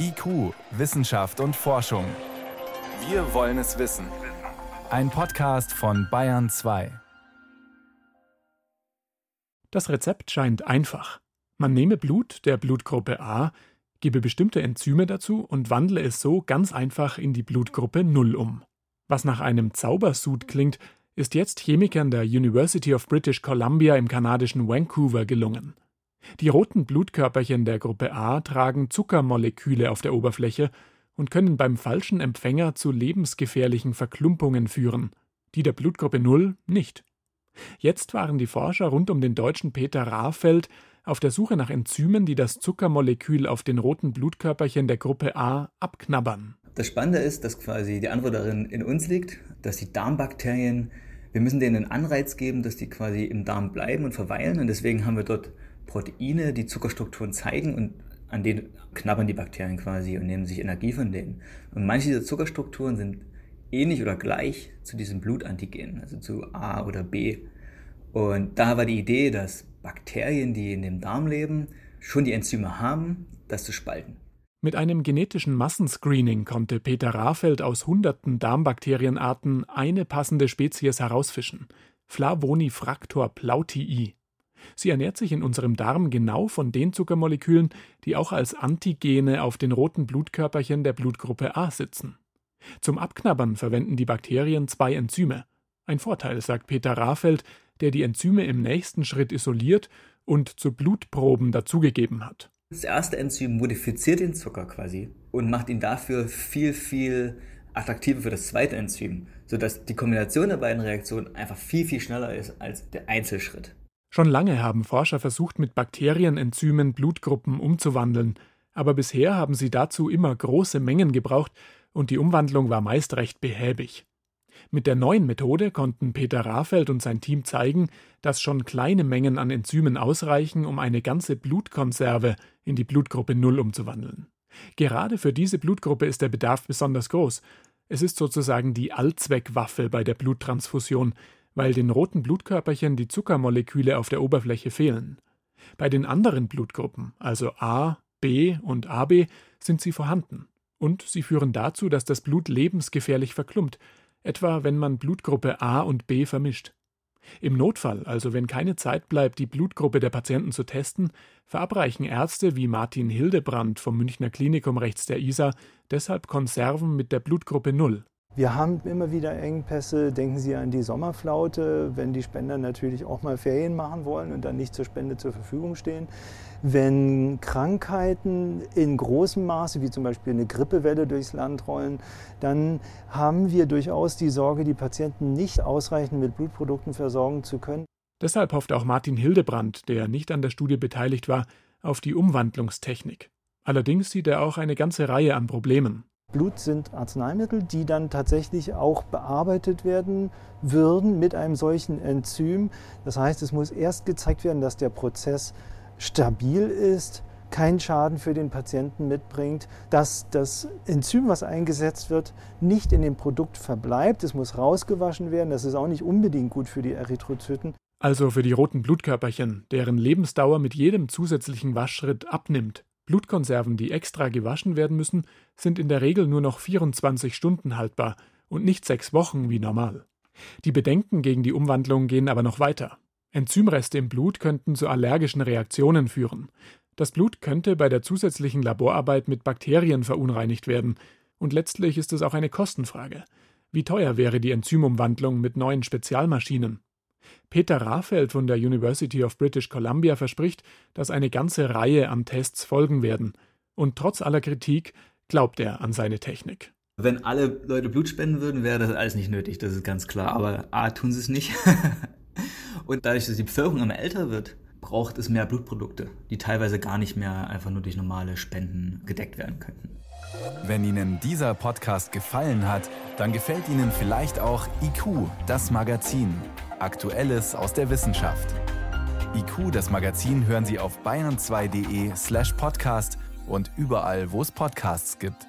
IQ, Wissenschaft und Forschung. Wir wollen es wissen. Ein Podcast von Bayern 2. Das Rezept scheint einfach. Man nehme Blut der Blutgruppe A, gebe bestimmte Enzyme dazu und wandle es so ganz einfach in die Blutgruppe 0 um. Was nach einem Zaubersud klingt, ist jetzt Chemikern der University of British Columbia im kanadischen Vancouver gelungen. Die roten Blutkörperchen der Gruppe A tragen Zuckermoleküle auf der Oberfläche und können beim falschen Empfänger zu lebensgefährlichen Verklumpungen führen, die der Blutgruppe 0 nicht. Jetzt waren die Forscher rund um den deutschen Peter Rahfeld auf der Suche nach Enzymen, die das Zuckermolekül auf den roten Blutkörperchen der Gruppe A abknabbern. Das Spannende ist, dass quasi die Antwort darin in uns liegt, dass die Darmbakterien, wir müssen denen einen Anreiz geben, dass die quasi im Darm bleiben und verweilen und deswegen haben wir dort Proteine, die Zuckerstrukturen zeigen und an denen knabbern die Bakterien quasi und nehmen sich Energie von denen. Und manche dieser Zuckerstrukturen sind ähnlich oder gleich zu diesem Blutantigen, also zu A oder B. Und da war die Idee, dass Bakterien, die in dem Darm leben, schon die Enzyme haben, das zu spalten. Mit einem genetischen Massenscreening konnte Peter Rahfeld aus hunderten Darmbakterienarten eine passende Spezies herausfischen, Flavonifractor plautii. Sie ernährt sich in unserem Darm genau von den Zuckermolekülen, die auch als Antigene auf den roten Blutkörperchen der Blutgruppe A sitzen. Zum Abknabbern verwenden die Bakterien zwei Enzyme. Ein Vorteil, sagt Peter Rahfeld, der die Enzyme im nächsten Schritt isoliert und zu Blutproben dazugegeben hat. Das erste Enzym modifiziert den Zucker quasi und macht ihn dafür viel, viel attraktiver für das zweite Enzym, sodass die Kombination der beiden Reaktionen einfach viel, viel schneller ist als der Einzelschritt. Schon lange haben Forscher versucht, mit Bakterienenzymen Blutgruppen umzuwandeln, aber bisher haben sie dazu immer große Mengen gebraucht und die Umwandlung war meist recht behäbig. Mit der neuen Methode konnten Peter Rahfeld und sein Team zeigen, dass schon kleine Mengen an Enzymen ausreichen, um eine ganze Blutkonserve in die Blutgruppe 0 umzuwandeln. Gerade für diese Blutgruppe ist der Bedarf besonders groß. Es ist sozusagen die Allzweckwaffe bei der Bluttransfusion, weil den roten Blutkörperchen die Zuckermoleküle auf der Oberfläche fehlen. Bei den anderen Blutgruppen, also A, B und AB, sind sie vorhanden. Und sie führen dazu, dass das Blut lebensgefährlich verklumpt, etwa wenn man Blutgruppe A und B vermischt. Im Notfall, also wenn keine Zeit bleibt, die Blutgruppe der Patienten zu testen, verabreichen Ärzte wie Martin Hildebrand vom Münchner Klinikum rechts der Isar deshalb Konserven mit der Blutgruppe 0. Wir haben immer wieder Engpässe. Denken Sie an die Sommerflaute, wenn die Spender natürlich auch mal Ferien machen wollen und dann nicht zur Spende zur Verfügung stehen. Wenn Krankheiten in großem Maße, wie zum Beispiel eine Grippewelle durchs Land rollen, dann haben wir durchaus die Sorge, die Patienten nicht ausreichend mit Blutprodukten versorgen zu können. Deshalb hofft auch Martin Hildebrand, der nicht an der Studie beteiligt war, auf die Umwandlungstechnik. Allerdings sieht er auch eine ganze Reihe an Problemen. Blut sind Arzneimittel, die dann tatsächlich auch bearbeitet werden würden mit einem solchen Enzym. Das heißt, es muss erst gezeigt werden, dass der Prozess stabil ist, keinen Schaden für den Patienten mitbringt, dass das Enzym, was eingesetzt wird, nicht in dem Produkt verbleibt. Es muss rausgewaschen werden. Das ist auch nicht unbedingt gut für die Erythrozyten. Also für die roten Blutkörperchen, deren Lebensdauer mit jedem zusätzlichen Waschschritt abnimmt. Blutkonserven, die extra gewaschen werden müssen, sind in der Regel nur noch 24 Stunden haltbar und nicht sechs Wochen wie normal. Die Bedenken gegen die Umwandlung gehen aber noch weiter. Enzymreste im Blut könnten zu allergischen Reaktionen führen. Das Blut könnte bei der zusätzlichen Laborarbeit mit Bakterien verunreinigt werden, und letztlich ist es auch eine Kostenfrage. Wie teuer wäre die Enzymumwandlung mit neuen Spezialmaschinen? Peter Rahfeld von der University of British Columbia verspricht, dass eine ganze Reihe an Tests folgen werden. Und trotz aller Kritik glaubt er an seine Technik. Wenn alle Leute Blut spenden würden, wäre das alles nicht nötig, das ist ganz klar. Aber A, tun sie es nicht. Und dadurch, dass die Bevölkerung immer älter wird, braucht es mehr Blutprodukte, die teilweise gar nicht mehr einfach nur durch normale Spenden gedeckt werden könnten. Wenn Ihnen dieser Podcast gefallen hat, dann gefällt Ihnen vielleicht auch IQ, das Magazin. Aktuelles aus der Wissenschaft. IQ, das Magazin, hören Sie auf bayern2.de slash podcast und überall, wo es Podcasts gibt.